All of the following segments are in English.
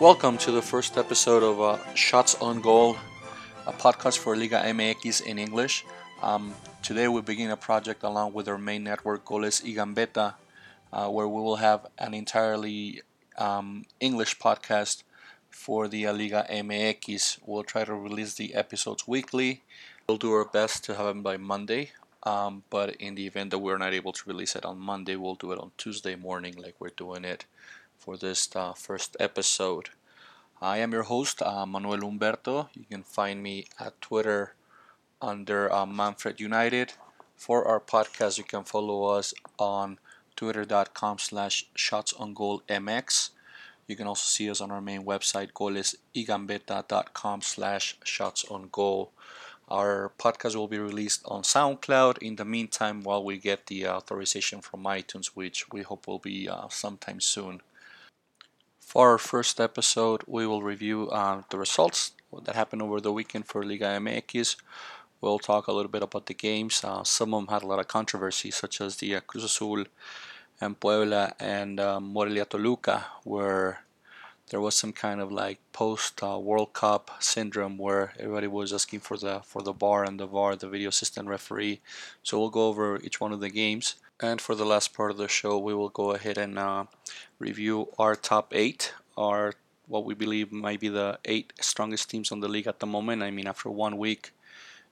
Welcome to the first episode of uh, Shots on Goal, a podcast for Liga MX in English. Um, today we begin a project along with our main network, Goles y uh, where we will have an entirely um, English podcast for the Liga MX. We'll try to release the episodes weekly. We'll do our best to have them by Monday, um, but in the event that we're not able to release it on Monday, we'll do it on Tuesday morning, like we're doing it for this uh, first episode. I am your host, uh, Manuel Humberto. You can find me at Twitter under uh, Manfred United. For our podcast, you can follow us on twitter.com slash shots on goal mx. You can also see us on our main website, golesygambetas.com slash shots on goal. Our podcast will be released on SoundCloud in the meantime while we get the authorization from iTunes, which we hope will be uh, sometime soon. For our first episode, we will review uh, the results that happened over the weekend for Liga MX. We'll talk a little bit about the games. Uh, some of them had a lot of controversy, such as the uh, Cruz Azul and Puebla and um, Morelia Toluca, where there was some kind of like post uh, World Cup syndrome where everybody was asking for the for the VAR and the VAR, the video assistant referee. So we'll go over each one of the games. And for the last part of the show, we will go ahead and uh, review our top eight, our what we believe might be the eight strongest teams on the league at the moment. I mean, after one week,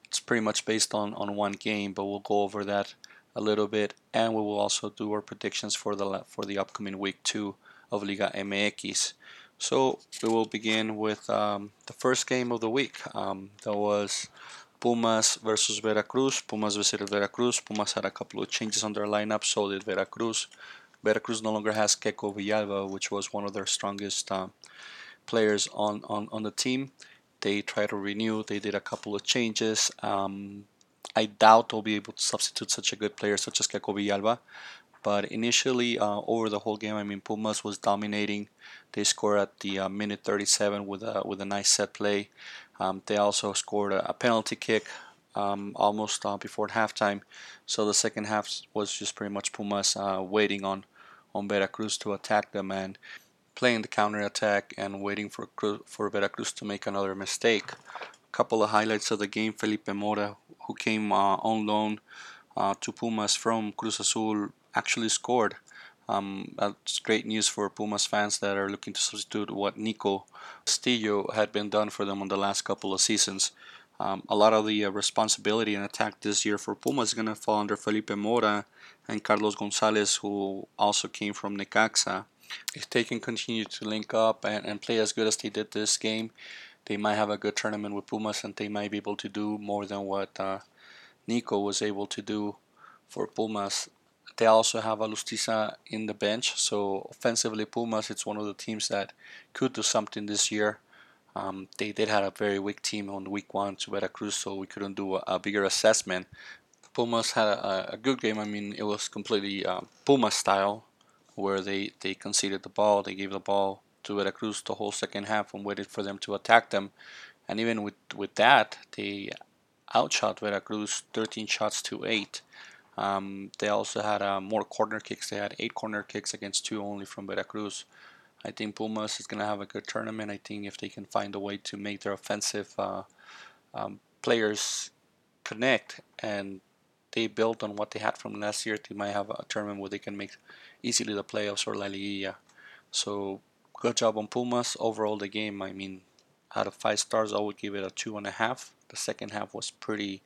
it's pretty much based on, on one game, but we'll go over that a little bit, and we will also do our predictions for the for the upcoming week two of Liga MX. So we will begin with um, the first game of the week. Um, that was Pumas versus Veracruz. Pumas visited Veracruz. Pumas had a couple of changes on their lineup, so did Veracruz. Veracruz no longer has Keko Villalba, which was one of their strongest uh, players on, on, on the team. They tried to renew, they did a couple of changes. Um, I doubt they'll be able to substitute such a good player such as Keko Villalba. But initially, uh, over the whole game, I mean, Pumas was dominating. They scored at the uh, minute 37 with a with a nice set play. Um, they also scored a, a penalty kick um, almost uh, before halftime. So the second half was just pretty much Pumas uh, waiting on on Veracruz to attack them and playing the counter attack and waiting for for Veracruz to make another mistake. A couple of highlights of the game: Felipe Mora, who came uh, on loan uh, to Pumas from Cruz Azul, actually scored. Um, that's great news for Pumas fans that are looking to substitute what Nico Castillo had been done for them on the last couple of seasons. Um, a lot of the uh, responsibility and attack this year for Pumas is going to fall under Felipe Mora and Carlos Gonzalez, who also came from Necaxa. If they can continue to link up and, and play as good as they did this game, they might have a good tournament with Pumas and they might be able to do more than what uh, Nico was able to do for Pumas. They also have Alustiza in the bench, so offensively, Pumas it's one of the teams that could do something this year. Um, they did have a very weak team on week one to Veracruz, so we couldn't do a, a bigger assessment. Pumas had a, a, good game. I mean, it was completely uh, Puma style, where they, they conceded the ball, they gave the ball to Veracruz the whole second half and waited for them to attack them. And even with, with that, they outshot Veracruz 13 shots to 8. Um, they also had uh, more corner kicks. They had eight corner kicks against two only from Veracruz. I think Pumas is going to have a good tournament. I think if they can find a way to make their offensive uh, um, players connect and they build on what they had from last year, they might have a tournament where they can make easily the playoffs or La Liguilla. So good job on Pumas. Overall, the game, I mean, out of five stars, I would give it a two and a half. The second half was pretty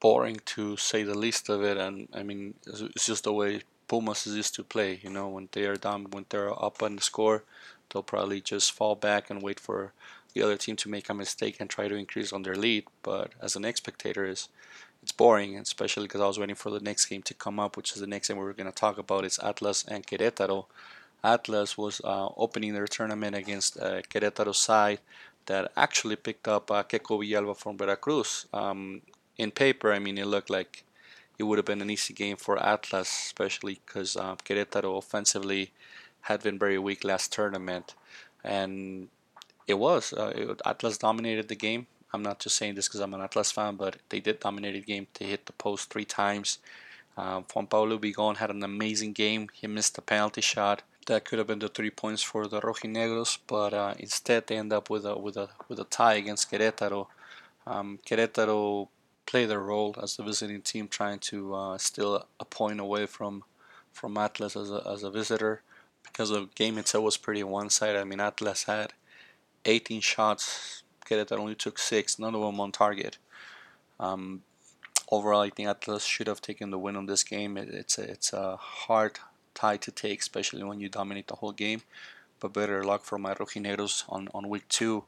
boring to say the least of it. And I mean, it's just the way Pumas is used to play. You know, when they are down, when they're up on the score, they'll probably just fall back and wait for the other team to make a mistake and try to increase on their lead. But as an ex spectator, is it's boring, especially because I was waiting for the next game to come up, which is the next game we are going to talk about. It's Atlas and Querétaro. Atlas was uh, opening their tournament against uh, Querétaro side that actually picked up uh, Keko Villalba from Veracruz. Um, in paper, I mean, it looked like it would have been an easy game for Atlas, especially because um, Querétaro offensively had been very weak last tournament, and it was uh, it, Atlas dominated the game. I'm not just saying this because I'm an Atlas fan, but they did dominate the game. They hit the post three times. Um, Juan Pablo Vigón had an amazing game. He missed a penalty shot that could have been the three points for the Rojinegros, but uh, instead they end up with a with a with a tie against Querétaro. Um, Querétaro played their role as the visiting team, trying to uh, steal a point away from from Atlas as a, as a visitor because the game itself was pretty one-sided. I mean, Atlas had 18 shots, Querétaro only took six, none of them on target. Um, overall, I think Atlas should have taken the win on this game. It, it's a, it's a hard tie to take, especially when you dominate the whole game. But better luck for my Rojinegros on, on week two.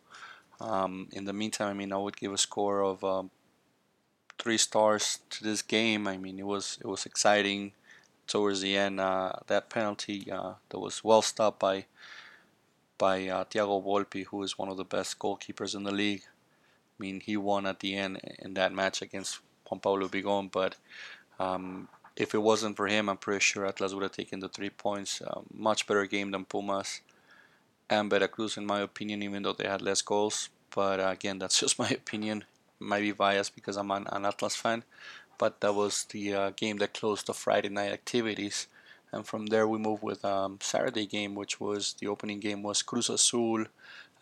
Um, in the meantime, I mean, I would give a score of um, three stars to this game. I mean, it was it was exciting towards the end. Uh, that penalty uh, that was well stopped by by uh, Tiago Volpi, who is one of the best goalkeepers in the league. I mean, he won at the end in that match against Juan Pablo Vigón, but um, if it wasn't for him, I'm pretty sure Atlas would have taken the three points. Uh, much better game than Pumas and Veracruz, in my opinion, even though they had less goals. But uh, again, that's just my opinion. Might be biased because I'm an, an Atlas fan, but that was the uh, game that closed the Friday night activities. And from there, we move with um, Saturday game, which was the opening game was Cruz Azul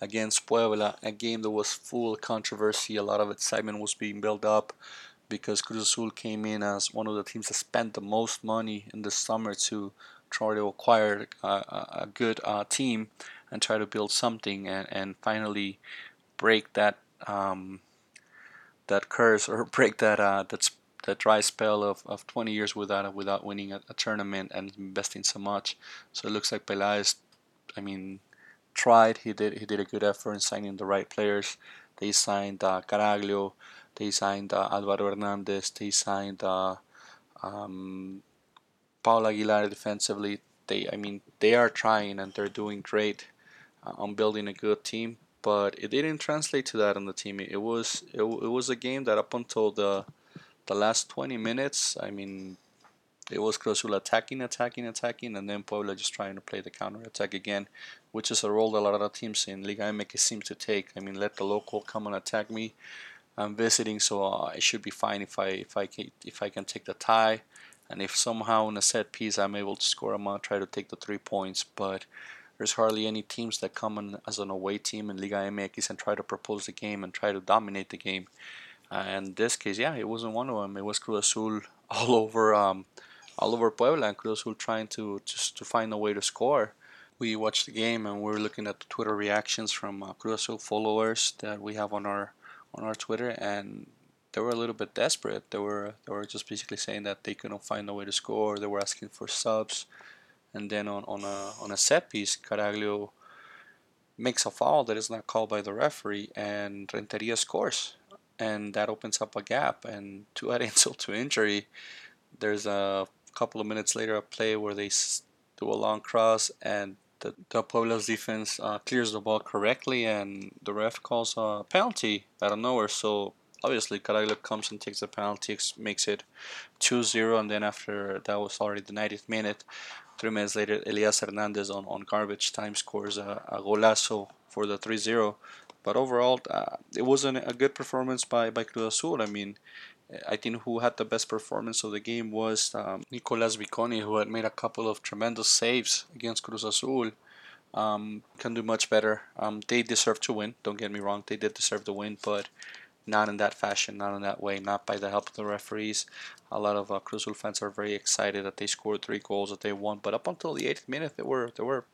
against Puebla, a game that was full controversy. A lot of excitement was being built up because Cruz Azul came in as one of the teams that spent the most money in the summer to try to acquire a, a good uh, team and try to build something and, and finally break that um, that curse or break that uh, that that dry spell of, of 20 years without without winning a, a, tournament and investing so much. So it looks like Peláez, I mean, tried. He did he did a good effort in signing the right players. They signed uh, Caraglio, they signed uh, Alvaro Hernandez. They signed uh, um, Paul Aguilar defensively. They, I mean, they are trying and they're doing great uh, on building a good team. But it didn't translate to that on the team. It was it, it was a game that up until the the last 20 minutes, I mean, it was Cruzul attacking, attacking, attacking, and then Puebla just trying to play the counter attack again, which is a role that a lot of teams in Liga MX seem to take. I mean, let the local come and attack me, I'm visiting, so uh, I should be fine if I if I can if I can take the tie, and if somehow in a set piece I'm able to score, I'm gonna try to take the three points. But there's hardly any teams that come in as an away team in Liga MX and try to propose the game and try to dominate the game. Uh, and in this case, yeah, it wasn't one of them. It was Cruz Azul all over um, all over Puebla and Cruz Azul trying to just to find a way to score. We watched the game and we were looking at the Twitter reactions from uh, Cruz Azul followers that we have on our on our Twitter, and they were a little bit desperate. They were they were just basically saying that they couldn't find a way to score. They were asking for subs, and then on on a on a set piece, Caraglio makes a foul that is not called by the referee, and Renteria scores, and that opens up a gap. And to add insult to injury, there's a couple of minutes later a play where they do a long cross and the, the Puebla's defense uh, clears the ball correctly, and the ref calls a penalty out of nowhere. So obviously, Caraglio comes and takes the penalty, makes it 2-0, and then after that was already the 90th minute. Three minutes later, Elias Hernandez on, on garbage time scores a, a golazo for the 3-0. But overall, uh, it wasn't a good performance by, by Cruz Azul. I mean, I think who had the best performance of the game was um, Nicolas Vikonis, who had made a couple of tremendous saves against Cruz Azul. Um, can do much better. Um, they deserve to win. Don't get me wrong; they did deserve to win, but not in that fashion, not in that way, not by the help of the referees. A lot of uh, Cruz Azul fans are very excited that they scored three goals that they won, but up until the eighth minute, they were they were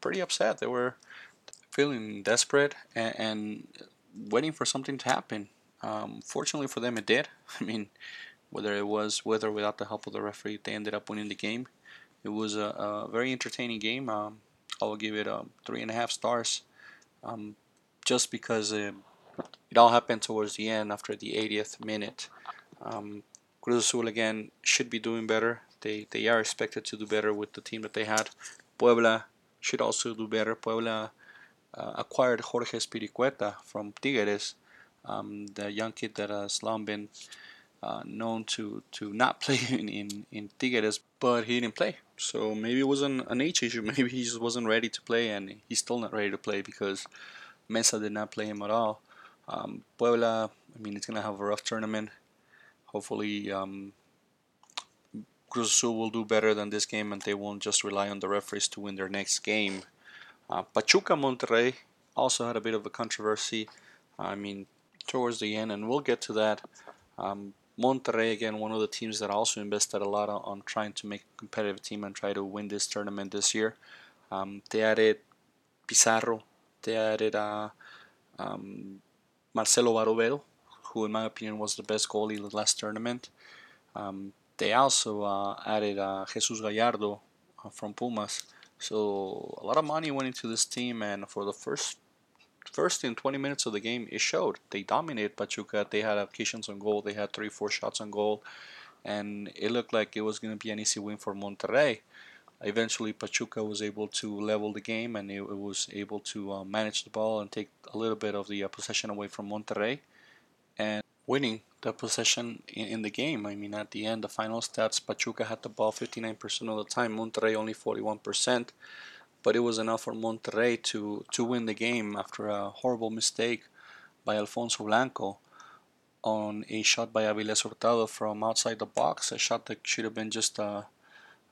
pretty upset. They were feeling desperate and, and waiting for something to happen. Um, fortunately for them, it did. I mean, whether it was with or without the help of the referee, they ended up winning the game. It was a, a very entertaining game. Um, I will give it um, three and a half stars, um, just because it, it all happened towards the end after the 80th minute. Um, Cruz Azul again should be doing better. They they are expected to do better with the team that they had. Puebla should also do better. Puebla uh, acquired Jorge Espericueta from Tigres um, the young kid that has long been uh, known to to not play in, in in Tigres, but he didn't play. So maybe it wasn't an age issue. Maybe he just wasn't ready to play, and he's still not ready to play because Meza did not play him at all. Um, Puebla, I mean, it's gonna have a rough tournament. Hopefully, um, Cruz Azul will do better than this game, and they won't just rely on the referees to win their next game. Uh, Pachuca Monterrey also had a bit of a controversy. I mean, towards the end, and we'll get to that. Um, Monterrey again, one of the teams that also invested a lot on, on, trying to make a competitive team and try to win this tournament this year. Um, they added Pizarro, they added uh, um, Marcelo Barovero, who in my opinion was the best goalie in the last tournament. Um, they also uh, added uh, Jesus Gallardo uh, from Pumas. So a lot of money went into this team, and for the first first in 20 minutes of the game, it showed. They dominated Pachuca. They had occasions on goal. They had three, four shots on goal, and it looked like it was going to be an easy win for Monterrey. Eventually, Pachuca was able to level the game, and it, it was able to uh, manage the ball and take a little bit of the uh, possession away from Monterrey, winning the possession in, in, the game. I mean, at the end, the final stats, Pachuca had the ball 59% of the time, Monterrey only 41% but it was enough for Monterrey to, to win the game after a horrible mistake by Alfonso Blanco on a shot by Aviles Hurtado from outside the box, a shot that should have been just uh,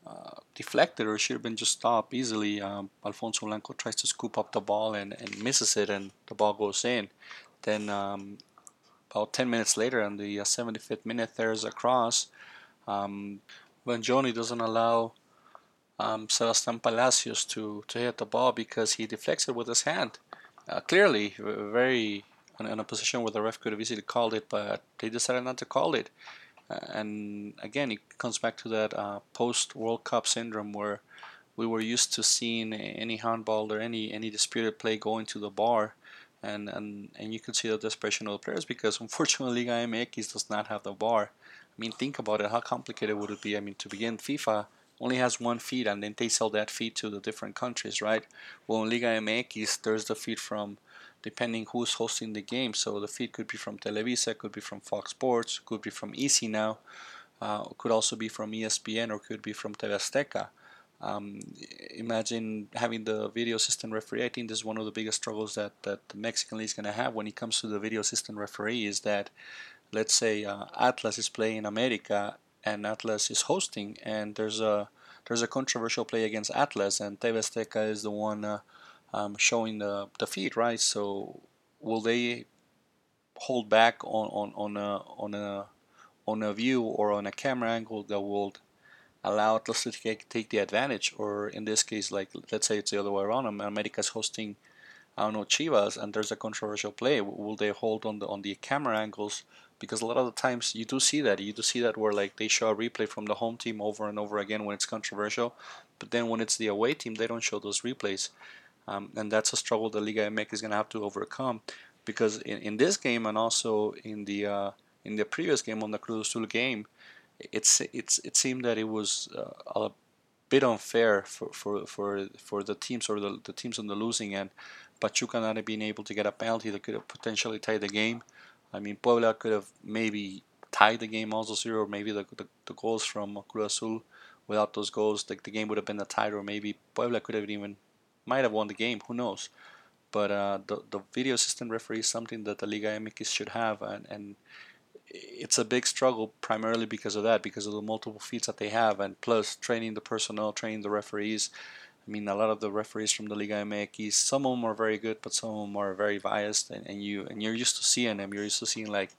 uh, deflected or should have been just stopped easily. Um, Alfonso Blanco tries to scoop up the ball and, and misses it, and the ball goes in. Then, um, about 10 minutes later, on the uh, 75th minute, there's a cross. Um, Vangioni doesn't allow um, Sebastian Palacios to, to hit the ball because he deflects it with his hand. Uh, clearly, very in a position where the ref could have easily called it, but they decided not to call it. Uh, and again, it comes back to that uh, post World Cup syndrome where we were used to seeing any handball or any any disputed play going to the VAR, and and and you the desperation of the players because unfortunately Liga MX does not have the VAR. I mean, think about it. How complicated would it be? I mean, to begin, FIFA only has one feed and then they sell that feed to the different countries, right? Well, in Liga MX, there's the feed from depending who's hosting the game. So the feed could be from Televisa, could be from Fox Sports, could be from Easy now, uh, could also be from ESPN or could be from TV Azteca. Um, imagine having the video assistant referee. I think this is one of the biggest struggles that, that the Mexican league is going to have when it comes to the video assistant referee is that, let's say, uh, Atlas is playing America and Atlas is hosting, and there's a there's a controversial play against Atlas, and TV Azteca is the one uh, um, showing the the feed, right? So will they hold back on on on a on a on a view or on a camera angle that will allow Atlas to take, the advantage, or in this case, like let's say it's the other way around, America's hosting. I don't know Chivas, and there's a controversial play. Will they hold on the on the camera angles because a lot of the times you do see that you do see that where like they show a replay from the home team over and over again when it's controversial but then when it's the away team they don't show those replays um, and that's a struggle the Liga MX is going to have to overcome because in, in this game and also in the uh, in the previous game on the Cruz Azul game it's it's it seemed that it was uh, a bit unfair for, for, for, for the teams or the, the teams on the losing end Pachuca not being able to get a penalty that could have potentially tied the game I mean, Puebla could have maybe tied the game also zero, or maybe the, the, the, goals from Cruz Azul. Without those goals, the, the game would have been a tie, or maybe Puebla could have even might have won the game. Who knows? But uh, the the video assistant referee is something that the Liga MX should have, and, and it's a big struggle primarily because of that, because of the multiple feats that they have, and plus training the personnel, training the referees. I mean, a lot of the referees from the Liga MX, some of them are very good, but some of them are very biased, and, and you and you're used to seeing them. You're used to seeing like,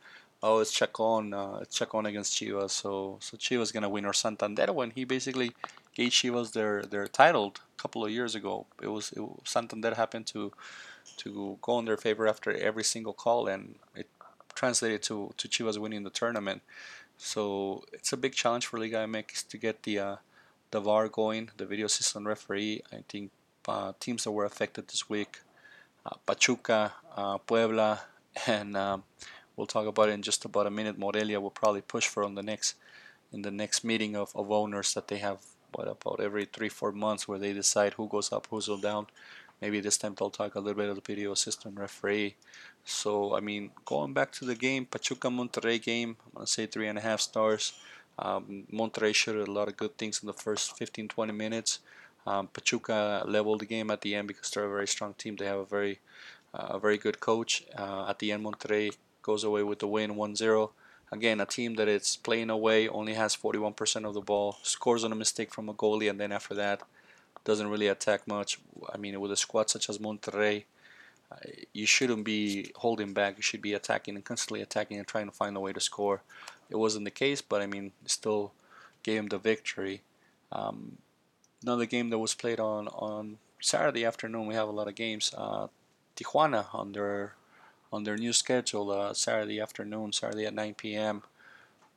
oh, it's Chacon, uh, it's Chacon against Chivas, so so Chivas gonna win, or Santander when he basically gave Chivas their their title a couple of years ago. It was it, Santander happened to to go in their favor after every single call, and it translated to to Chivas winning the tournament. So it's a big challenge for Liga MX to get the uh, the VAR going, the video assistant referee. I think uh, teams that were affected this week, uh, Pachuca, uh, Puebla, and um, we'll talk about it in just about a minute. Morelia will probably push for on the next in the next meeting of, of owners that they have what about every three four months where they decide who goes up, who's down. maybe this time they'll talk a little bit of the video assistant referee. So, I mean, going back to the game, Pachuca Monterrey game, I'm going to say three and a half stars. Um, Monterrey showed a lot of good things in the first 15 20 minutes. Um, Pachuca leveled the game at the end because they're a very strong team. They have a very, uh, a very good coach. Uh, at the end, Monterrey goes away with the win 1 0. Again, a team that is playing away only has 41% of the ball, scores on a mistake from a goalie, and then after that, doesn't really attack much. I mean, with a squad such as Monterrey, you shouldn't be holding back. You should be attacking and constantly attacking and trying to find a way to score. It wasn't the case, but I mean, still gave him the victory. Um, another game that was played on on Saturday afternoon. We have a lot of games. Uh, Tijuana on their on their new schedule, uh, Saturday afternoon, Saturday at 9 p.m.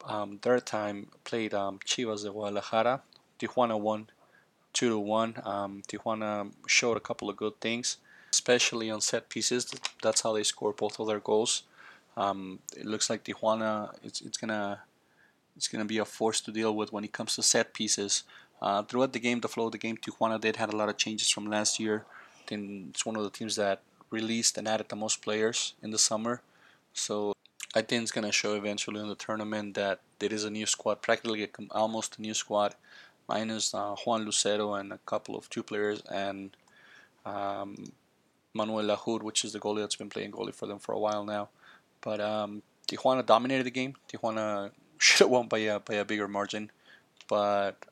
Um, their time played um, Chivas de Guadalajara. Tijuana won two to one. Um, Tijuana showed a couple of good things, especially on set pieces. That's how they score both of their goals. Um, it looks like Tijuana it's, it's gonna it's gonna be a force to deal with when it comes to set pieces. Uh, throughout the game, the flow of the game, Tijuana did had a lot of changes from last year. Then it's one of the teams that released and added the most players in the summer. So I think it's gonna show eventually in the tournament that there is a new squad, practically almost a new squad minus uh, Juan Lucero and a couple of two players and um, Manuel Lajud, which is the goalie that's been playing goalie for them for a while now. But um, Tijuana dominated the game. Tijuana should have won by a, by a bigger margin. But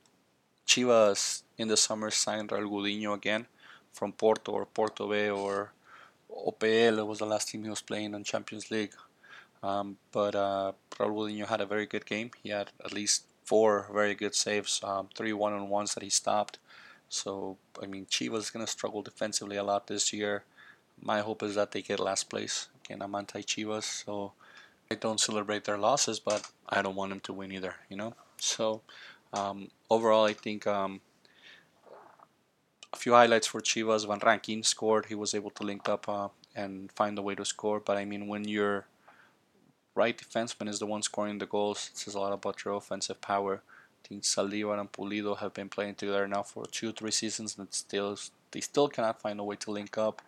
Chivas in the summer signed Raul Gudiño again from Porto or Porto B or APOEL was the last team he was playing in Champions League. Um, but uh, Raul Gudiño had a very good game. He had at least four very good saves, um, three one-on-ones that he stopped. So I mean, Chivas is gonna struggle defensively a lot this year. My hope is that they get last place. Again, I'm anti-Chivas, so I don't celebrate their losses, but I don't want them to win either. You know. So um, overall, I think um, a few highlights for Chivas. Van Rankin scored. He was able to link up uh, and find a way to score. But I mean, when you're right defenseman is the one scoring the goals. It says a lot about your offensive power. I think Saldivar and Pulido have been playing together now for two, three seasons, and still they still cannot find a way to link up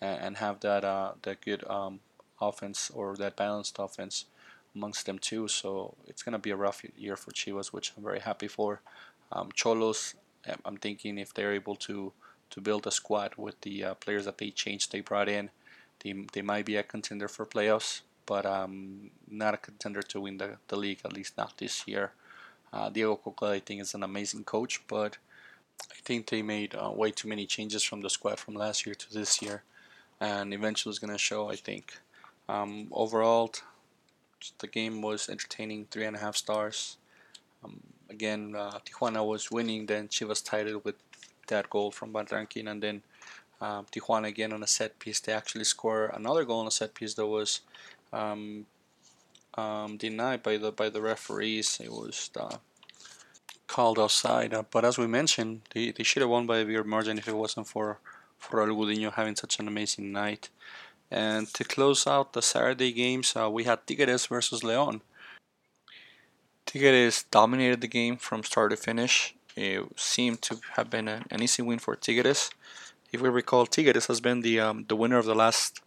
and, and have that uh, that good um, offense or that balanced offense amongst them too. So it's gonna be a rough year for Chivas, which I'm very happy for. Um, Xolos, I'm thinking if they're able to to build a squad with the uh, players that they changed, they brought in, they, they might be a contender for playoffs but um, not a contender to win the, the league, at least not this year. Uh, Diego Cocca, I think, is an amazing coach, but I think they made uh, way too many changes from the squad from last year to this year, and eventually it's going to show, I think. Um, overall, the game was entertaining, three and a half stars. Um, again, uh, Tijuana was winning, then Chivas tied it with that goal from Rankin, and then um, Tijuana again on a set piece. They actually score another goal on a set piece that was um, um, denied by the by the referees. It was uh, called offside. Uh, but as we mentioned, they, they should have won by a bigger margin if it wasn't for for Raul Gudiño having such an amazing night. And to close out the Saturday games, uh, we had Tigres versus León. Tigres dominated the game from start to finish. It seemed to have been an, an easy win for Tigres. If we recall, Tigres has been the um, the winner of the last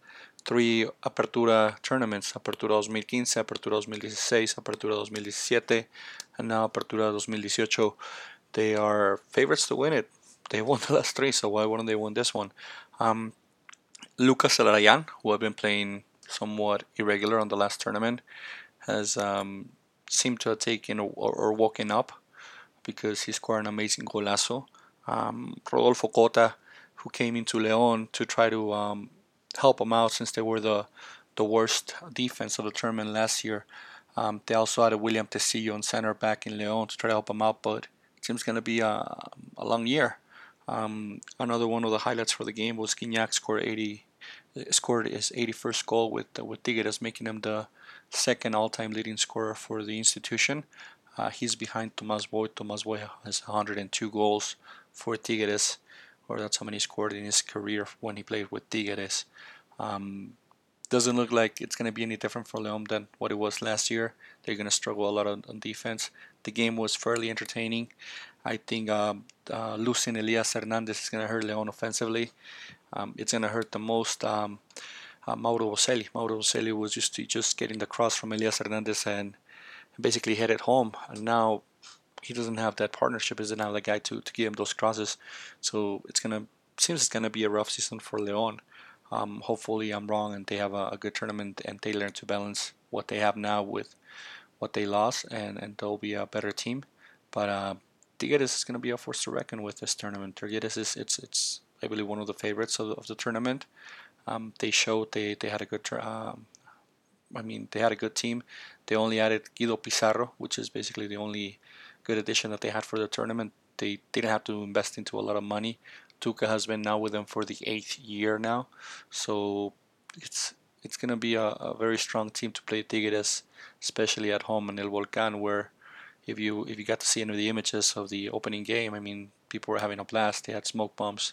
three Apertura tournaments, Apertura 2015, Apertura 2016, Apertura 2017, and now Apertura 2018. They are favorites to win it. They won the last three, so why wouldn't they win this one? Um, Lucas Zelarayan, who have been playing somewhat irregular on the last tournament, has um, seemed to have taken or, or woken up because he scored an amazing golazo. Um, Rodolfo Cota, who came into León to try to um, help them out since they were the the worst defense of the tournament last year. Um, they also had a William Tesillo on center back in León to try to help them out, but it seems going to be a, a long year. Um, another one of the highlights for the game was Gignac scored 80, scored his 81st goal with with Tigres, making him the second all-time leading scorer for the institution. Uh, he's behind Tomas Boy. Tomas Boy has 102 goals for Tigres or that's how many he scored in his career when he played with Tigres. Um, doesn't look like it's going to be any different for León than what it was last year. They're going to struggle a lot on, on, defense. The game was fairly entertaining. I think um, uh, Lucien Elias Hernandez is going to hurt León offensively. um, it's gonna hurt the most. Um, uh, Mauro Boselli. Mauro Boselli was used to just getting the cross from Elias Hernandez and basically it home. And now he doesn't have that partnership. Isn't now the guy to, to give him those crosses. So it's gonna seems it's gonna be a rough season for Leon. Um, hopefully I'm wrong and they have a, a, good tournament and they learn to balance what they have now with what they lost and, and they'll be a better team. But uh, Tigres is going to be a force to reckon with this tournament. Tigres is it's it's I believe one of the favorites of, of the tournament. Um, they showed they, they had a good um, I mean they had a good team. They only added Guido Pizarro, which is basically the only good addition that they had for the tournament. They didn't have to invest into a lot of money. Tuca has been now with them for the eighth year now, so it's it's gonna be a, a very strong team to play Tigres, especially at home in El Volcán, where if you if you got to see any of the images of the opening game, I mean, people were having a blast. They had smoke bombs,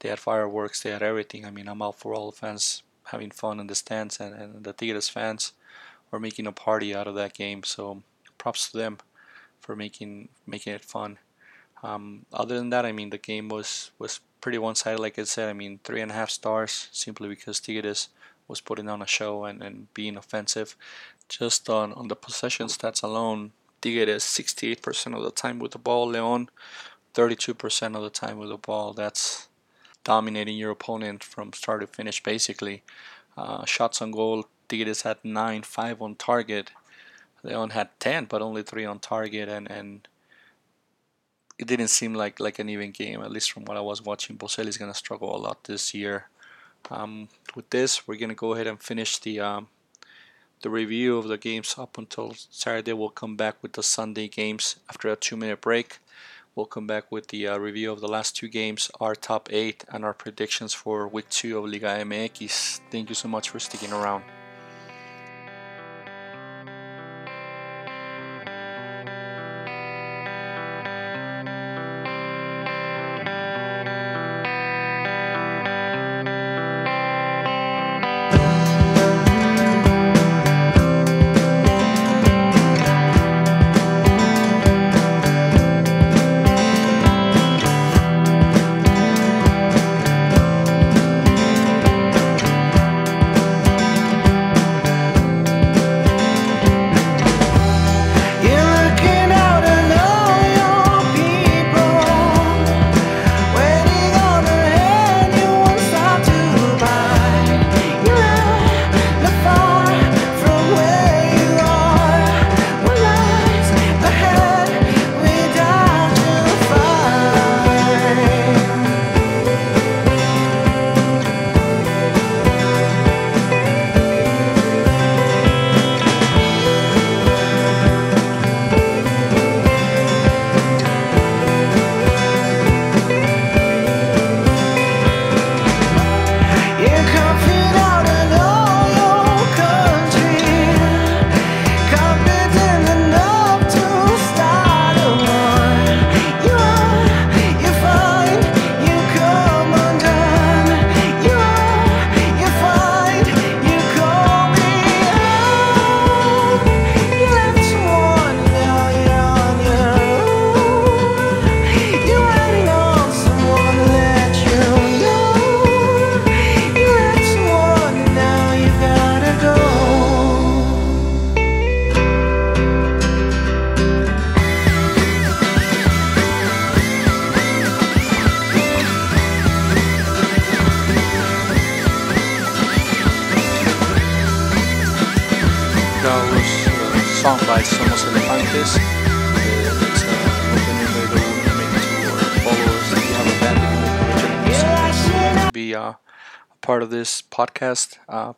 they had fireworks, they had everything. I mean, I'm out for all fans having fun in the stands, and, and the Tigres fans were making a party out of that game. So props to them for making making it fun. Um, other than that, I mean, the game was was pretty one-sided. Like I said, I mean, three and a half stars simply because Tigres was putting on a show and, and being offensive. Just on, on the possession stats alone, Tigres 68% of the time with the ball, Leon 32% of the time with the ball. That's dominating your opponent from start to finish, basically. Uh, shots on goal, Tigres had 9, 5 on target. Leon had 10, but only 3 on target, and, and it didn't seem like, like an even game, at least from what I was watching. Boselli is going to struggle a lot this year. Um, with this, we're going to go ahead and finish the um, the review of the games up until Saturday. We'll come back with the Sunday games after a two minute break. We'll come back with the uh, review of the last two games, our top eight, and our predictions for week two of Liga MX. Thank you so much for sticking around.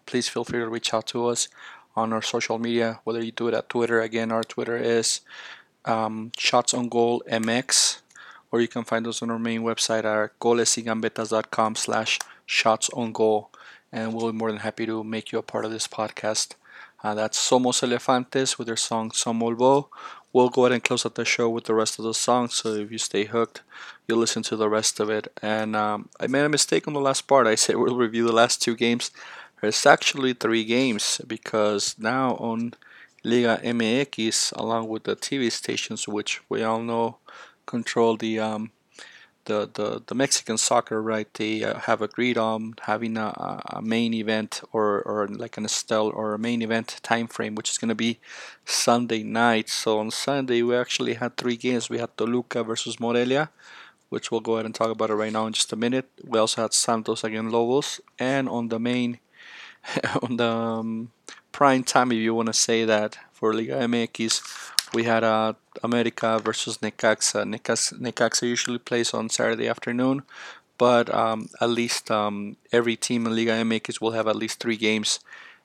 Please feel free to reach out to us on our social media, whether you do it at Twitter. Again, our Twitter is um, Shots on Goal MX, or you can find us on our main website at golesygambetas.com slash shots on goal. And we'll be more than happy to make you a part of this podcast. Uh, that's Somos Elefantes with their song Somolvo. We'll go ahead and close out the show with the rest of the song. So if you stay hooked, you'll listen to the rest of it. And um, I made a mistake on the last part. I said we'll review the last two games. There's actually three games because now on Liga MX, along with the TV stations, which we all know control the um, the, the, the Mexican soccer, right? They uh, have agreed on having a, a main event or, or like an Estelle or a main event time frame, which is going to be Sunday night. So on Sunday, we actually had three games. We had Toluca versus Morelia, which we'll go ahead and talk about it right now in just a minute. We also had Santos against Lobos, and on the main, on the um, prime time, if you want to say that, for Liga MX, we had uh, America versus Necaxa. Necaxa. Necaxa usually plays on Saturday afternoon, but um, at least um, every team in Liga MX will have at least three games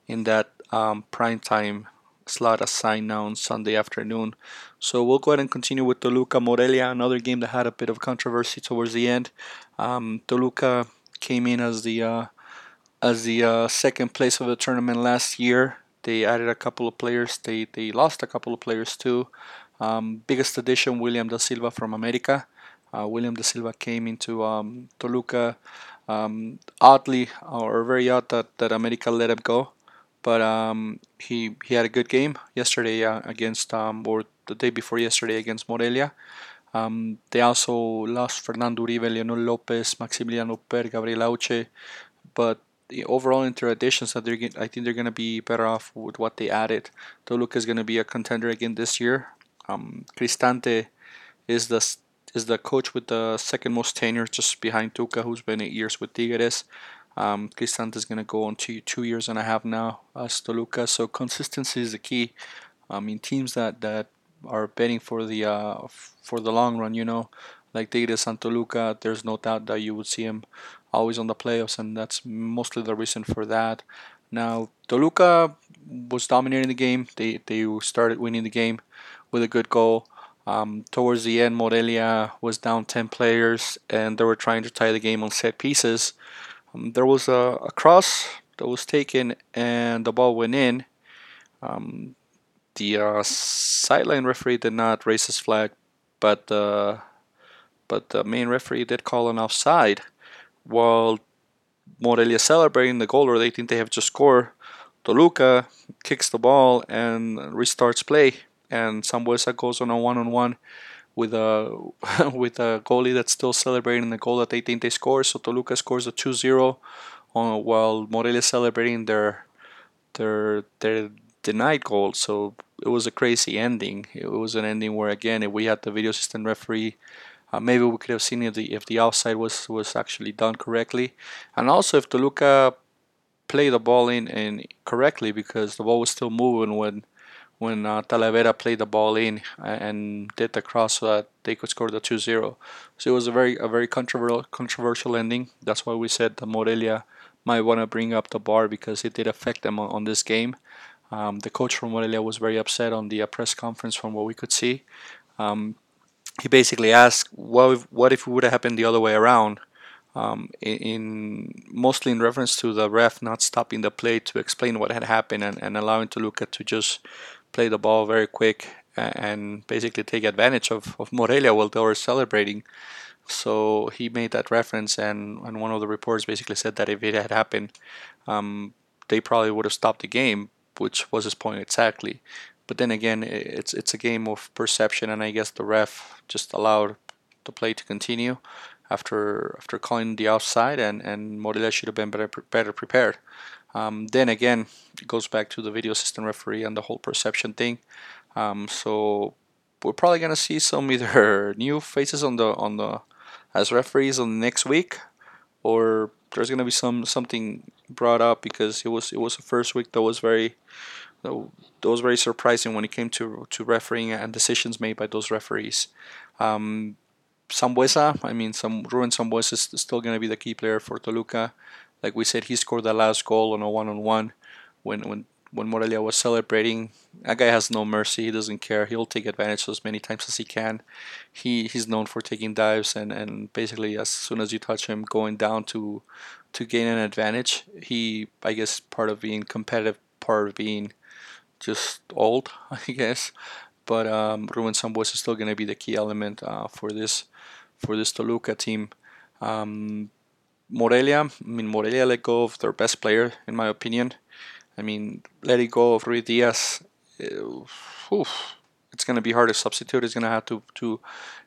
in that um, prime time slot assigned now on Sunday afternoon. So we'll go ahead and continue with Toluca Morelia, another game that had a bit of controversy towards the end. Um, Toluca came in as the uh, as the uh, second place of the tournament last year. They added a couple of players. They they lost a couple of players too. Um, biggest addition, William da Silva from America. Uh, William da Silva came into um, Toluca um, oddly or very odd that, that America let him go, but um, he he had a good game yesterday uh, against um, or the day before yesterday against Morelia. Um, they also lost Fernando Uribe, Leonel Lopez, Maximiliano Perg, Gabriel Hauche, but the overall into additions that they're I think they're gonna be better off with what they added. Toluca is gonna be a contender again this year. Um, Cristante is the is the coach with the second most tenure, just behind Tuca, who's been eight years with Tigres. Um, Cristante is gonna go on to two years and a half now as Toluca. So consistency is the key. I mean, teams that that are betting for the uh, for the long run, you know, like Tigres and Toluca, there's no doubt that you would see them always on the playoffs, and that's mostly the reason for that. Now, Toluca was dominating the game. They they started winning the game with a good goal. Um, towards the end, Morelia was down 10 players, and they were trying to tie the game on set pieces. Um, there was a, a, cross that was taken, and the ball went in. Um, the uh, sideline referee did not raise his flag, but the but the main referee did call an offside while Morelia celebrating the goal or they think they have just scored, Toluca kicks the ball and restarts play, and Sambueza goes on a one-on-one with a with a goalie that's still celebrating the goal that they think they scored. So Toluca scores a 2-0, uh, while Morelia celebrating their their their denied goal. So it was a crazy ending. It was an ending where again, if we had the video system referee uh, maybe we could have seen if the if the offside was was actually done correctly, and also if Toluca played the ball in and correctly because the ball was still moving when when uh, Talavera played the ball in and did the cross so that they could score the 2-0. So it was a very a very controversial controversial ending. That's why we said the Morelia might want to bring up the VAR because it did affect them on, on this game. Um, the coach from Morelia was very upset on the uh, press conference from what we could see. Um, he basically asked, "What if, what if it would have happened the other way around?" Um, in, mostly in reference to the ref not stopping the play to explain what had happened and, and allowing Toluca to just play the ball very quick and, and basically take advantage of, of Morelia while they were celebrating. So he made that reference, and, and one of the reports basically said that if it had happened, um, they probably would have stopped the game, which was his point exactly. But then again, it's it's a game of perception, and I guess the ref just allowed the play to continue after after calling the offside, and and Morelia should have been better better prepared. Um, then again, it goes back to the video assistant referee and the whole perception thing. Um, so we're probably gonna see some either new faces on the on the as referees on the next week, or there's gonna be some something brought up because it was it was the first week that was very that was very surprising when it came to to refereeing and decisions made by those referees. Um, Sambueza, I mean, some Ruben Sambueza is still going to be the key player for Toluca. Like we said, he scored the last goal on a one-on-one when when when Morelia was celebrating. That guy has no mercy. He doesn't care. He'll take advantage as many times as he can. He he's known for taking dives and, and basically as soon as you touch him, going down to to gain an advantage. He I guess part of being competitive, part of being just old, I guess. But um, Ruben is still going to be the key element uh, for this for this Toluca team. Um, Morelia, I mean Morelia let go of their best player in my opinion. I mean letting go of Ruidiaz, uh, oof, it's going to be hard to substitute. It's going to have to to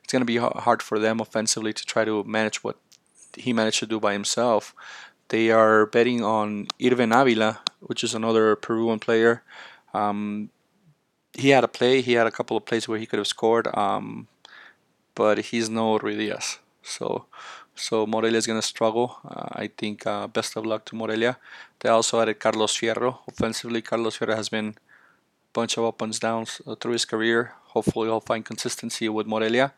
it's going to be hard for them offensively to try to manage what he managed to do by himself. They are betting on Irvin Avila, which is another Peruvian player. Um, he had a play. He had a couple of plays where he could have scored, um, but he's no Ruidiaz. So, so Morelia is going to struggle. Uh, I think uh, best of luck to Morelia. They also added Carlos Fierro. Offensively, Carlos Fierro has been a bunch of up and downs uh, through his career. Hopefully, he'll find consistency with Morelia.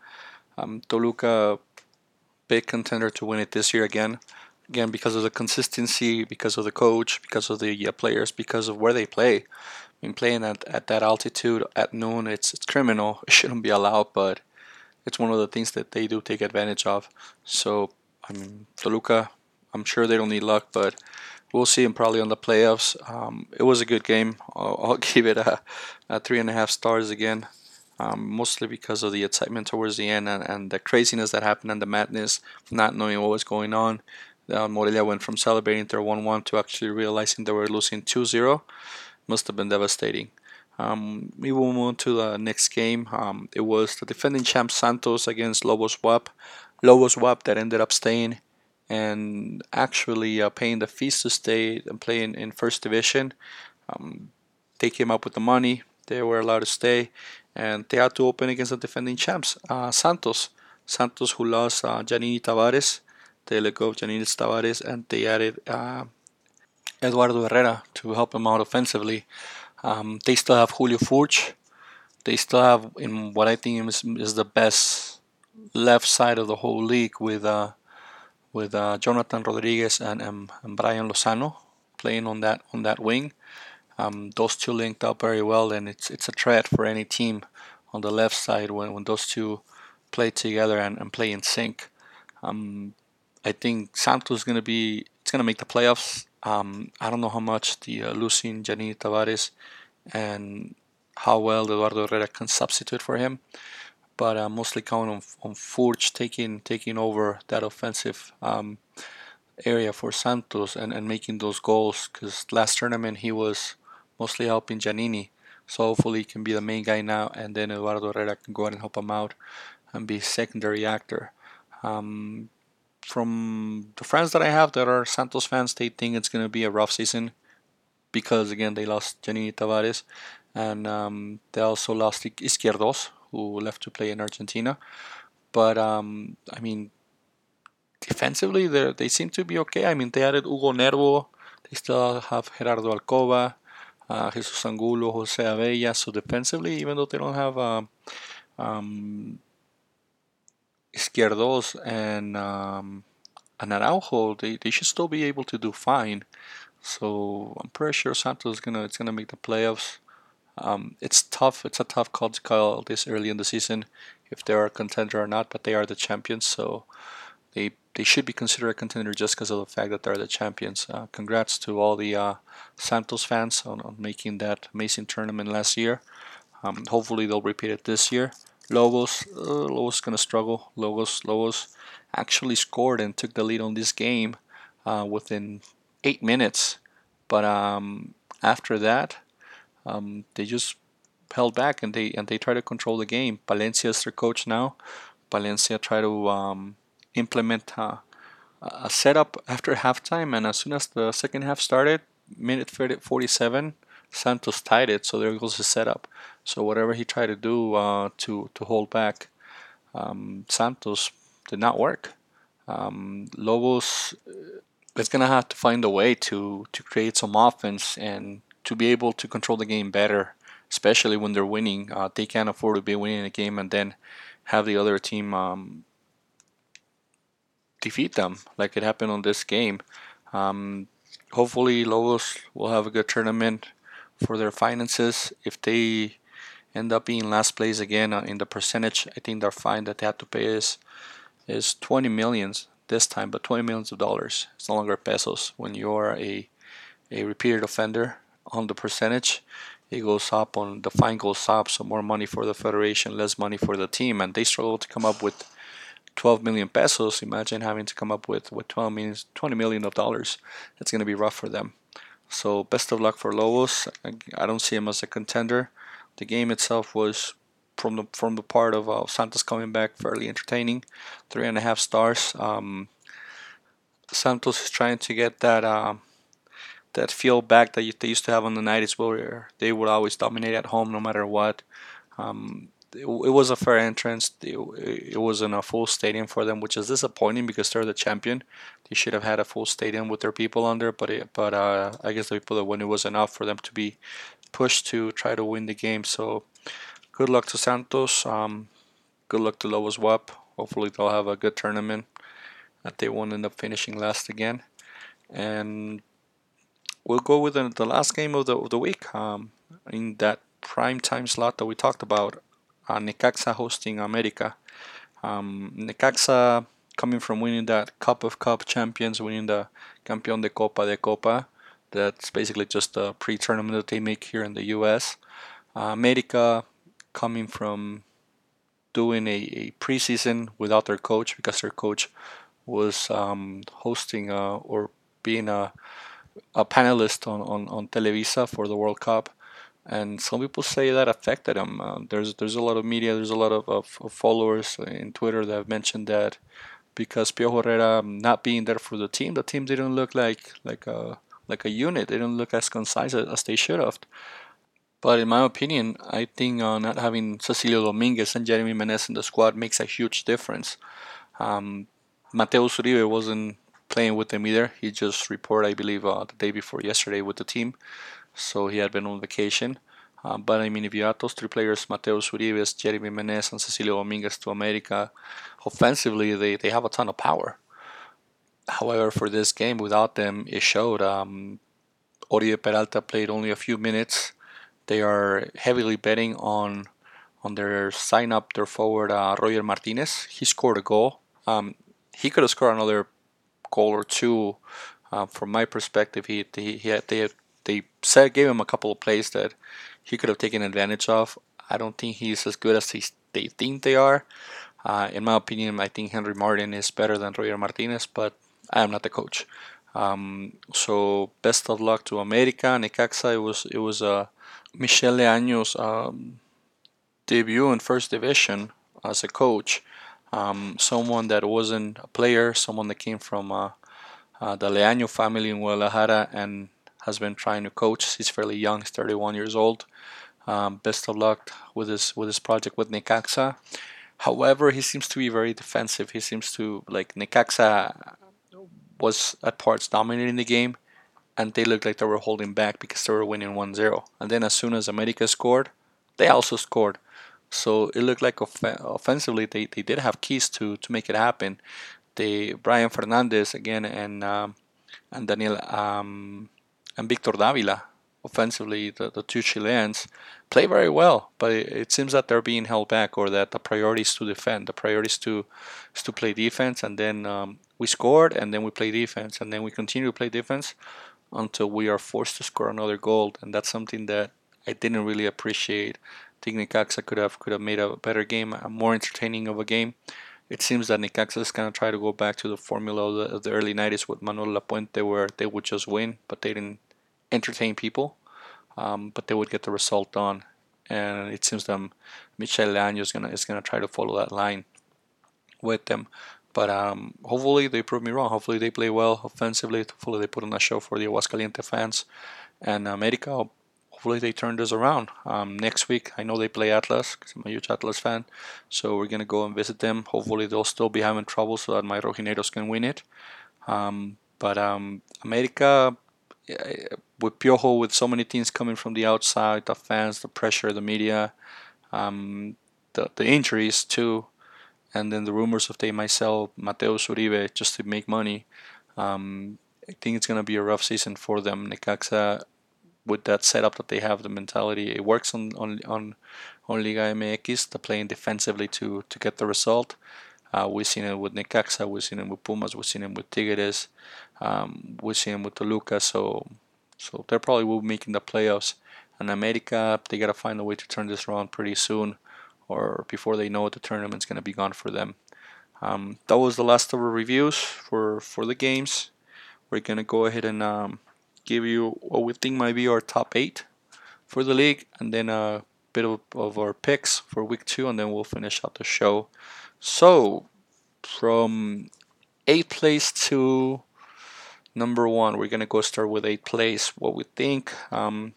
Um, Toluca, big contender to win it this year again. Again, because of the consistency, because of the coach, because of the uh, players, because of where they play. Mean, playing at, at that altitude at noon, it's it's criminal. It shouldn't be allowed, but it's one of the things that they do take advantage of. So, I mean, Toluca, I'm sure they don't need luck, but we'll see them probably on the playoffs. Um, it was a good game. I'll, I'll give it a, a, three and a half stars again, um, mostly because of the excitement towards the end and, and, the craziness that happened and the madness, not knowing what was going on. Uh, Morelia went from celebrating their 1 1 to actually realizing they were losing 2 0. Must have been devastating. Um, we will move on to the next game. Um, it was the defending champ Santos against Lobos BUAP. Lobos BUAP that ended up staying and actually uh, paying the fees to stay and play in, in first division. Um, they came up with the money. They were allowed to stay, and they had to open against the defending champs, uh, Santos. Santos, who lost uh, Tavares. They let go of Tavares, and they added uh, Eduardo Herrera to help them out offensively. Um, they still have Julio Furch. They still have in what I think is, is the best left side of the whole league with uh, with uh, Jonathan Rodriguez and, and, Brian Lozano playing on that on that wing. Um, those two linked up very well, and it's it's a threat for any team on the left side when, when those two play together and, and play in sync. Um, I think Santos is going to be it's going to make the playoffs. Um, I don't know how much the uh, losing Djaniny Tavares and how well Eduardo Herrera can substitute for him, but uh, mostly counting on, on Furch taking taking over that offensive um, area for Santos and, and making those goals. Because last tournament he was mostly helping Djaniny, so hopefully he can be the main guy now, and then Eduardo Herrera can go out and help him out and be secondary actor. Um, from the friends that I have that are Santos fans, they think it's going to be a rough season because again they lost Djaniny Tavares and um, they also lost Izquierdoz who left to play in Argentina. But um, I mean, defensively they they seem to be okay. I mean they added Hugo Nervo, they still have Gerardo Alcoba, uh, Jesus Angulo, Jose Abella. So defensively, even though they don't have uh, um, Izquierdoz and um, and Araujo, they, they should still be able to do fine. So I'm pretty sure Santos is gonna it's gonna make the playoffs. Um, it's tough. It's a tough call to call this early in the season if they are a contender or not. But they are the champions, so they they should be considered a contender just because of the fact that they're the champions. Uh, congrats to all the uh, Santos fans on, on making that amazing tournament last year. Um, hopefully they'll repeat it this year. Lobos, uh, Lobos gonna struggle. Lobos, Lobos actually scored and took the lead on this game uh, within eight minutes, but um, after that, um, they just held back and they and they try to control the game. Palencia is their coach now. Palencia try to um, implement uh, a setup after halftime, and as soon as the second half started, minute 47, Santos tied it. So there goes the setup. So whatever he tried to do uh, to to hold back um, Santos did not work. Um, Lobos uh, is gonna have to find a way to to create some offense and to be able to control the game better, especially when they're winning. Uh, they can't afford to be winning a game and then have the other team um, defeat them like it happened on this game. Um, hopefully, Lobos will have a good tournament for their finances. If they end up being last place again uh, in the percentage. I think their fine that they have to pay is is 20 millions this time, but 20 millions of dollars. It's no longer pesos. When you are a a repeated offender on the percentage, it goes up on the fine goes up, so more money for the federation, less money for the team, and they struggle to come up with 12 million pesos. Imagine having to come up with with 12 million, 20 million of dollars. It's going to be rough for them. So best of luck for Lobos. I don't see him as a contender. The game itself was from the from the part of uh, Santos coming back, fairly entertaining. Three and a half stars. Um, Santos is trying to get that uh, that feel back that they used to have on the 90s, where they would always dominate at home no matter what. Um, it, it, was a fair entrance. It, it wasn't a full stadium for them, which is disappointing because they're the champion. They should have had a full stadium with their people under, but it, but uh, I guess the people that won it was enough for them to be pushed to try to win the game. So good luck to Santos. Um, good luck to Lobos BUAP. Hopefully they'll have a good tournament. That they won't end up finishing last again. And we'll go with the, the last game of the, of the week. Um, in that prime time slot that we talked about, uh, Necaxa hosting America. Um, Necaxa coming from winning that Cup of Cup champions, winning the Campeón de Copa de Copa. That's basically just a pre-tournament that they make here in the U.S. Uh, America coming from doing a, a preseason without their coach because their coach was um, hosting uh, or being a, a panelist on, on, on Televisa for the World Cup. And some people say that affected him. Uh, there's there's a lot of media, there's a lot of, of, of, followers in Twitter that have mentioned that because Piojo Herrera not being there for the team, the team didn't look like like a like a unit. They didn't look as concise as they should have. But in my opinion, I think uh, not having Cecilio Dominguez and Jeremy Menez in the squad makes a huge difference. Um, Mateus Uribe wasn't playing with them either. He just reported, I believe, uh, the day before yesterday with the team, so he had been on vacation. Uh, but I mean, if you add those three players, Mateus Uribe, Jeremy Menez, and Cecilio Dominguez to America, offensively, they, they have a ton of power. However, for this game, without them, it showed. Um, Oribe Peralta played only a few minutes. They are heavily betting on on their sign up their forward uh, Roger Martinez. He scored a goal. Um, he could have scored another goal or two. Uh, from my perspective, he he, he had, they they said gave him a couple of plays that he could have taken advantage of. I don't think he's as good as he, they think they are. Uh, in my opinion, I think Henry Martin is better than Roger Martinez, but I am not the coach. Um, so best of luck to America, Necaxa. It was it was uh, Michel Leaño's um, debut in first division as a coach um, someone that wasn't a player, someone that came from uh, uh, the Leaño family in Guadalajara and has been trying to coach. He's fairly young, he's 31 years old. Um, best of luck with his with his project with Necaxa. However, he seems to be very defensive. He seems to like Necaxa was at parts dominating the game, and they looked like they were holding back because they were winning 1-0. And then as soon as America scored, they also scored. So it looked like off- offensively they, they did have keys to to make it happen. They Brian Fernandez again and um, and Daniel um, and Victor Davila offensively the, the two Chileans play very well, but it, it, seems that they're being held back or that the priority is to defend. The priority is to is to play defense, and then um, we scored, and then we play defense, and then we continue to play defense until we are forced to score another goal, and that's something that I didn't really appreciate think Necaxa could have could have made a better game, a more entertaining of a game. It seems that Necaxa is going to try to go back to the formula of the, of the early 90s with Manuel Lapuente, where they would just win, but they didn't entertain people, um, but they would get the result done. And it seems that Michel Leaño is gonna is gonna try to follow that line with them. But um, hopefully they prove me wrong. Hopefully they play well offensively. Hopefully they put on a show for the Aguascaliente fans. And America, hopefully they turn this around. Um, next week, I know they play Atlas because I'm a huge Atlas fan, so we're gonna go and visit them. Hopefully they'll still be having trouble so that my Rojinegros can win it. Um, but um, America, with Piojo, with so many things coming from the outside, the fans, the pressure, the media, um, the the injuries too, and then the rumors of they might sell Mateus Uribe just to make money. Um, I think it's gonna be a rough season for them. Necaxa with that setup that they have, the mentality, it works on on on, on Liga MX. They're playing defensively to to get the result. Uh, we've seen it with Necaxa, we've seen it with Pumas, we've seen it with Tigres, um, we've seen it with Toluca. So so they probably will be making the playoffs. And America, they gotta find a way to turn this around pretty soon, or before they know it, the tournament's gonna be gone for them. Um, that was the last of our reviews for for the games. We're gonna go ahead and um, give you what we think might be our top eight for the league, and then a bit of, of our picks for week two, and then we'll finish out the show. So, from eighth place to number one, we're gonna go start with eighth place. What we think, um,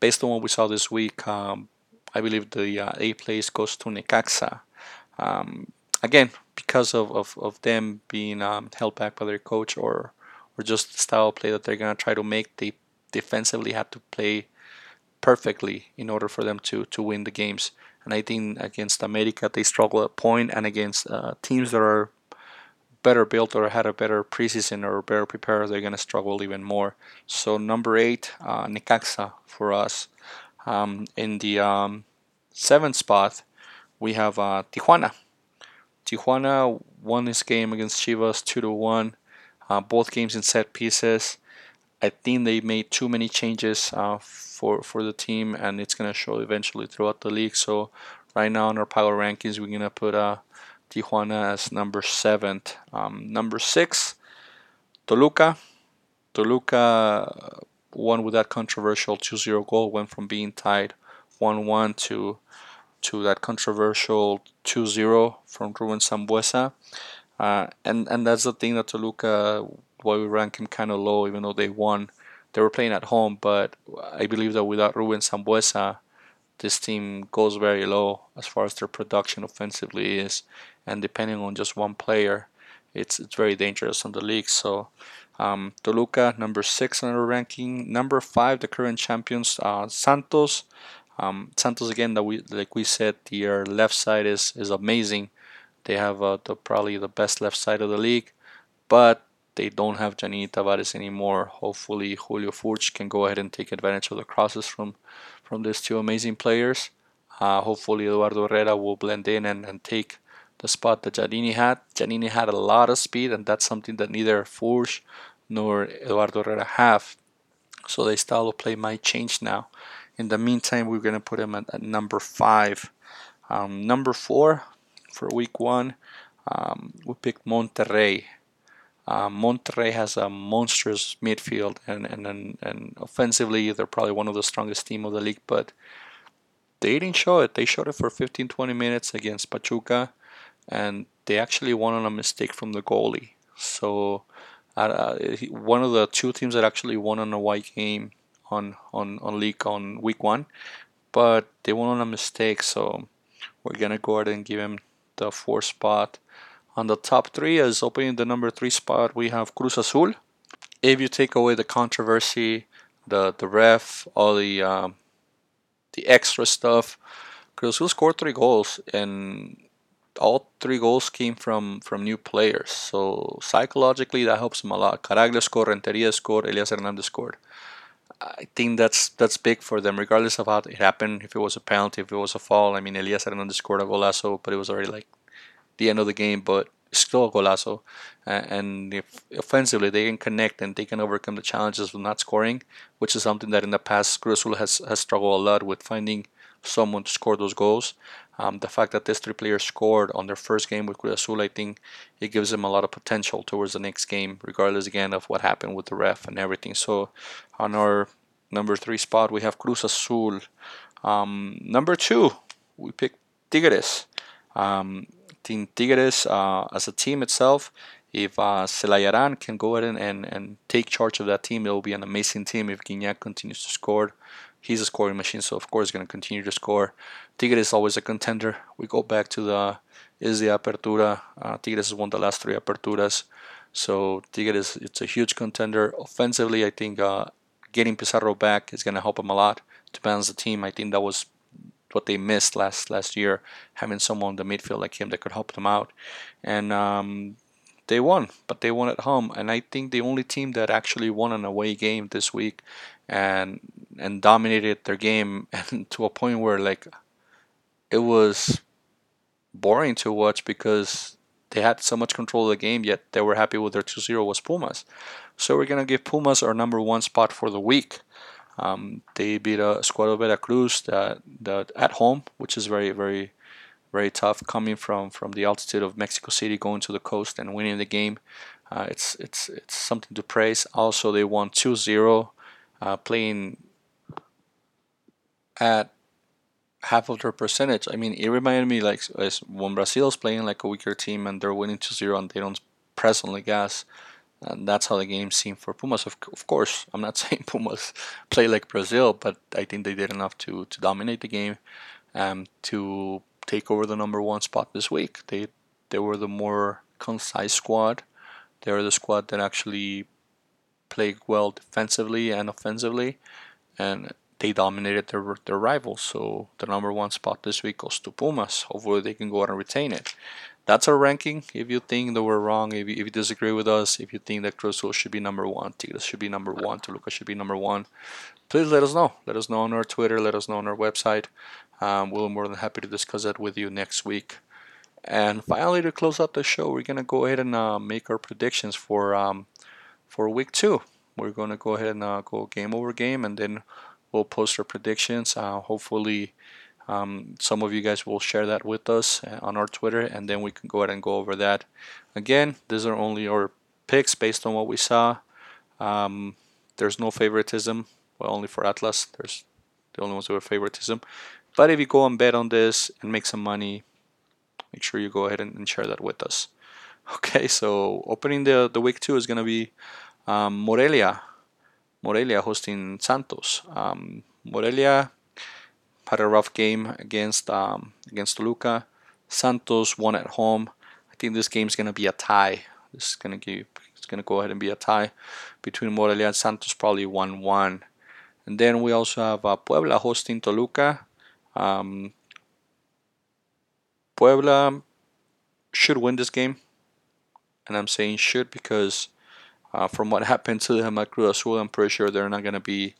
based on what we saw this week, um, I believe the uh, eighth place goes to Necaxa. Um, again, because of, of, of them being um, held back by their coach or or just the style of play that they're gonna try to make, they defensively have to play perfectly in order for them to to win the games. And I think against America they struggle at point, and against uh, teams that are better built or had a better preseason or better prepared, they're gonna struggle even more. So number eight, uh, Necaxa for us. Um, in the um, seventh spot, we have uh, Tijuana. Tijuana won this game against Chivas two to one. Uh, both games in set pieces. I think they made too many changes uh, for for the team, and it's gonna show eventually throughout the league. So right now in our power rankings, we're gonna put uh, Tijuana as number seventh. Um, number six, Toluca. Toluca won with that controversial 2-0 goal. Went from being tied 1-1 to to that controversial 2-0 from Ruben Sambueza. Uh, and and that's the thing that Toluca why we rank him kind of low, even though they won. They were playing at home, but I believe that without Ruben Sambueza, this team goes very low as far as their production offensively is, and depending on just one player, it's it's very dangerous on the league. So. Um, Toluca number six on our ranking. Number five, the current champions, uh, Santos. Um, Santos again, that we like we said, their left side is is amazing. They have uh, the probably the best left side of the league, but they don't have Djaniny Tavares anymore. Hopefully, Julio Furch can go ahead and take advantage of the crosses from from these two amazing players. Uh, hopefully, Eduardo Herrera will blend in and, and take the spot that Djaniny had. Djaniny had a lot of speed, and that's something that neither Furch nor Eduardo Herrera have. So their style of play might change now. In the meantime, we're going to put him at, at number five. Um, number four for week one, um, we picked Monterrey. Uh, Monterrey has a monstrous midfield, and, and, and, and offensively, they're probably one of the strongest team of the league, but they didn't show it. They showed it for 15 20 minutes against Pachuca, and they actually won on a mistake from the goalie. So, uh, one of the two teams that actually won on a white game on, on, on league on week one, but they won on a mistake. So, we're gonna go ahead and give him the fourth spot. On the top three, as opening the number three spot, we have Cruz Azul. If you take away the controversy, the the ref, all the um, the extra stuff, Cruz Azul scored three goals, and all three goals came from from new players. So psychologically, that helps them a lot. Caraglio scored, Renteria scored, Elias Hernandez scored. I think that's that's big for them, regardless of how it happened. If it was a penalty, if it was a foul. I mean, Elias Hernandez scored a golazo, but it was already like the end of the game, but still a golazo. And if offensively they can connect and they can overcome the challenges of not scoring, which is something that in the past Cruz Azul has, has struggled a lot with finding someone to score those goals. Um, the fact that these three players scored on their first game with Cruz Azul, I think it gives them a lot of potential towards the next game, regardless again of what happened with the ref and everything. So on our number three spot, we have Cruz Azul. Um, number two, we picked Tigres. Um, Team Tigres uh, as a team itself, if uh, Zelarayán can go ahead and, and, and take charge of that team, it will be an amazing team. If Gignac continues to score, he's a scoring machine, so of course he's going to continue to score. Tigres is always a contender. We go back to the is the Apertura. Uh, Tigres has won the last three Aperturas, so Tigres it's a huge contender. Offensively, I think uh, getting Pizarro back is going to help him a lot to balance the team. I think that was what they missed last last year, having someone in the midfield like him that could help them out. And um, they won, but they won at home. And I think the only team that actually won an away game this week and and dominated their game and to a point where like it was boring to watch because they had so much control of the game yet they were happy with their 2-0 was Pumas. So we're going to give Pumas our number 1 spot for the week. Um, they beat a squad of Veracruz that, that at home, which is very, very, very tough coming from, from the altitude of Mexico City, going to the coast and winning the game. Uh, it's it's it's something to praise. Also, they won 2-0, uh, playing at half of their percentage. I mean, it reminded me like when Brazil is playing like a weaker team and they're winning 2 0 and they don't press on the gas. And that's how the game seemed for Pumas. Of, of course, I'm not saying Pumas play like Brazil, but I think they did enough to, to dominate the game, um, to take over the number one spot this week. They they were the more concise squad. They were the squad that actually played well defensively and offensively, and they dominated their their rivals. So the number one spot this week goes to Pumas. Hopefully they can go out and retain it. That's our ranking. If you think that we're wrong, if you, if you disagree with us, if you think that Azul should be number one, Tigres should be number one, Toluca should be number one, please let us know. Let us know on our Twitter. Let us know on our website. Um, we'll be more than happy to discuss that with you next week. And finally, to close out the show, we're gonna go ahead and uh, make our predictions for um, for week two. We're gonna go ahead and uh, go game over game, and then we'll post our predictions. Uh, hopefully, um, some of you guys will share that with us uh, on our Twitter, and then we can go ahead and go over that. Again, these are only our picks based on what we saw. Um, there's no favoritism. Well, only for Atlas. There's the only ones who have favoritism. But if you go and bet on this and make some money, make sure you go ahead and, and share that with us. Okay, so opening the the week two is gonna be um, Morelia. Morelia hosting Santos. Um, Morelia had a rough game against um, against Toluca. Santos won at home. I think this game is gonna be a tie. This is gonna give it's gonna go ahead and be a tie between Morelia and Santos, probably one one. And then we also have uh, Puebla hosting Toluca. Um, Puebla should win this game, and I'm saying should because uh, from what happened to them at Cruz Azul, I'm pretty sure they're not gonna be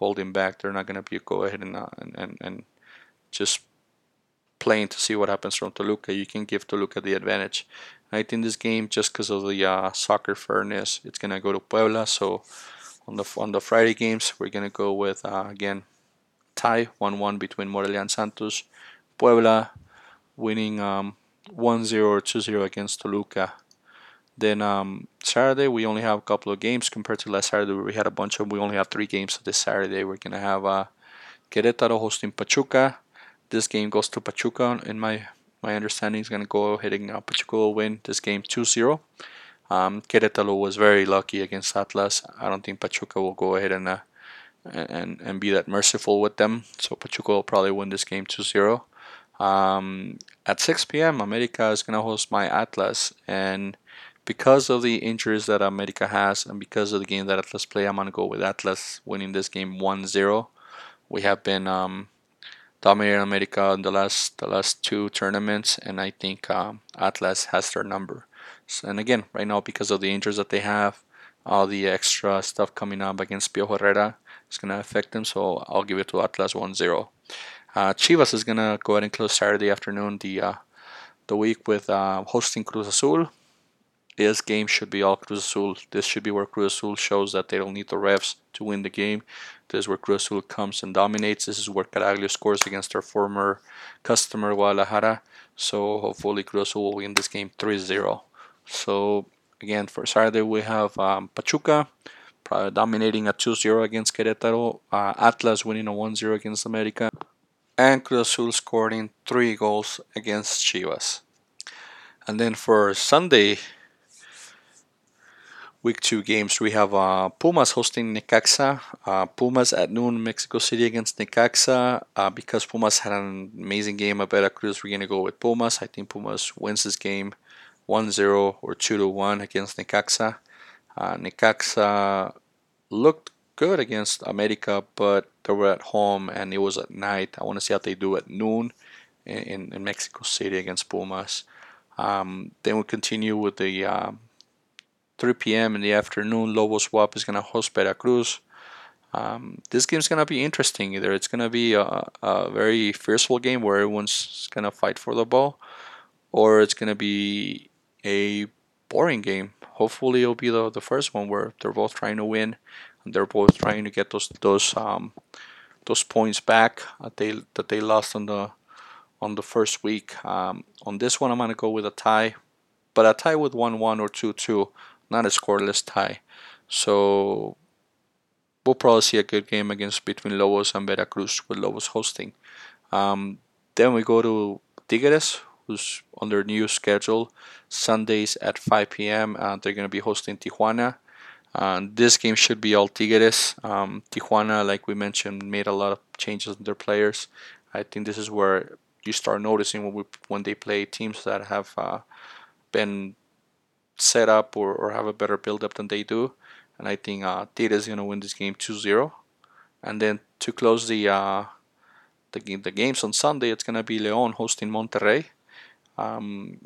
holding back. They're not going to be go ahead and, uh, and, and and just playing to see what happens from Toluca. You can give Toluca the advantage. I think this game, just because of the uh, soccer fairness, it's gonna go to Puebla. So on the on the Friday games, we're gonna go with uh, again tie one-one between Morelia and Santos. Puebla winning um, 1-0 or 2-0 against Toluca. Then um, Saturday we only have a couple of games compared to last Saturday where we had a bunch of. We only have three games. So this Saturday we're gonna have uh, Querétaro hosting Pachuca. This game goes to Pachuca. In my my understanding, is gonna go and uh, Pachuca will win this game 2-0. Um, Querétaro was very lucky against Atlas. I don't think Pachuca will go ahead and uh, and and be that merciful with them. So Pachuca will probably win this game 2-0. Um, at 6 p.m., America is gonna host my Atlas and because of the injuries that America has and because of the game that Atlas play, I'm gonna go with Atlas winning this game 1-0. We have been um, dominating America in the last the last two tournaments, and I think um, Atlas has their number. So, and again, right now because of the injuries that they have, all the extra stuff coming up against Pio Herrera is gonna affect them. So I'll give it to Atlas 1-0. Uh, Chivas is gonna go ahead and close Saturday afternoon the uh, the week with uh, hosting Cruz Azul this game should be all Cruz Azul. This should be where Cruz Azul shows that they don't need the refs to win the game. This is where Cruz Azul comes and dominates. This is where Caraglio scores against their former customer Guadalajara. So hopefully Cruz Azul will win this game 3-0. So again, for Saturday we have um, Pachuca dominating a 2-0 against Querétaro. Uh, Atlas winning a 1-0 against America. And Cruz Azul scoring 3 goals against Chivas. And then for Sunday, week two games. We have uh, Pumas hosting Necaxa. Uh, Pumas at noon, Mexico City against Necaxa. Uh, because Pumas had an amazing game at Veracruz, we're going to go with Pumas. I think Pumas wins this game 1 0 or 2 1 against Necaxa. Uh, Necaxa looked good against America, but they were at home and it was at night. I want to see how they do at noon in, in Mexico City against Pumas. Um, then we'll continue with the um, 3 p.m. in the afternoon, Lobos BUAP is going to host Veracruz. Um, this game's going to be interesting. Either it's going to be a, a very fearful game where everyone's going to fight for the ball, or it's going to be a boring game. Hopefully, it'll be the, the first one where they're both trying to win and they're both trying to get those those um, those points back that they that they lost on the on the first week. Um, on this one, I'm gonna go with a tie, but a tie with one one or two two not a scoreless tie. So we'll probably see a good game against between Lobos and Veracruz with Lobos hosting. Um, then we go to Tigres, who's on their new schedule. Sundays at 5 p.m. Uh, they're going to be hosting Tijuana. Uh, this game should be all Tigres. Um, Tijuana, like we mentioned, made a lot of changes in their players. I think this is where you start noticing when we when they play teams that have uh, been set up or, or have a better build up than they do. And I think uh, Tigres is going to win this game 2-0. And then to close the uh, the, the games on Sunday, it's going to be Leon hosting Monterrey. Um,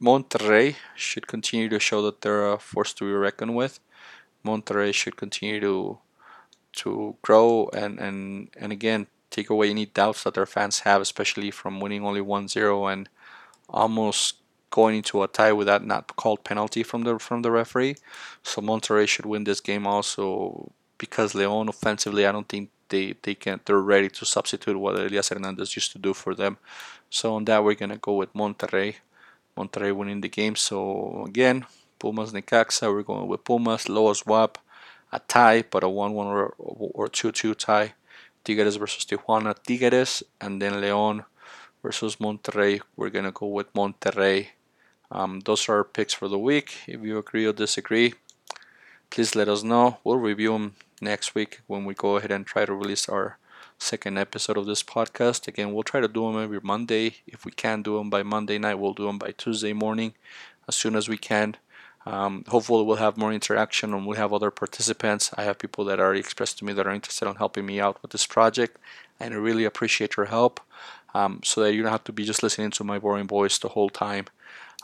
Monterrey should continue to show that they're a force to be reckoned with. Monterrey should continue to to grow and, and, and again take away any doubts that their fans have, especially from winning only 1-0 and almost going into a tie with that not called penalty from the from the referee. So Monterrey should win this game also because Leon offensively I don't think they, they can they're ready to substitute what Elias Hernandez used to do for them. So on that we're gonna go with Monterrey. Monterrey winning the game. So again, Pumas Necaxa, we're going with Pumas, low swap, a tie, but a 1 1 or, or 2 2 tie. Tigres versus Tijuana, Tigres, and then Leon versus Monterrey. We're going to go with Monterrey. Um, those are our picks for the week. If you agree or disagree, please let us know. We'll review them next week when we go ahead and try to release our second episode of this podcast. Again, we'll try to do them every Monday. If we can't do them by Monday night, we'll do them by Tuesday morning as soon as we can. Um, hopefully, we'll have more interaction and we'll have other participants. I have people that already expressed to me that are interested in helping me out with this project, and I really appreciate your help um, so that you don't have to be just listening to my boring voice the whole time.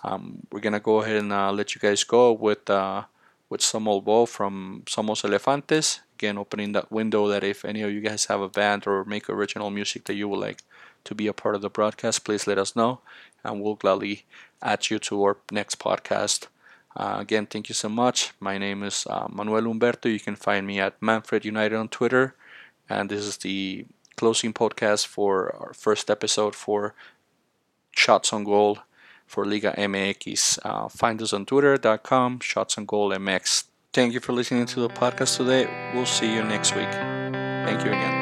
Um, we're gonna go ahead and uh, let you guys go with uh, with Somos Bo from Somos Elefantes. Again, opening that window that if any of you guys have a band or make original music that you would like to be a part of the broadcast, please let us know, and we'll gladly add you to our next podcast. Uh, again, thank you so much. My name is uh, Manuel Humberto. You can find me at Manfred United on Twitter, and this is the closing podcast for our first episode for Shots on Goal for Liga MX. Uh, find us on twitter.com, shots on goal MX. Thank you for listening to the podcast today. We'll see you next week. Thank you again.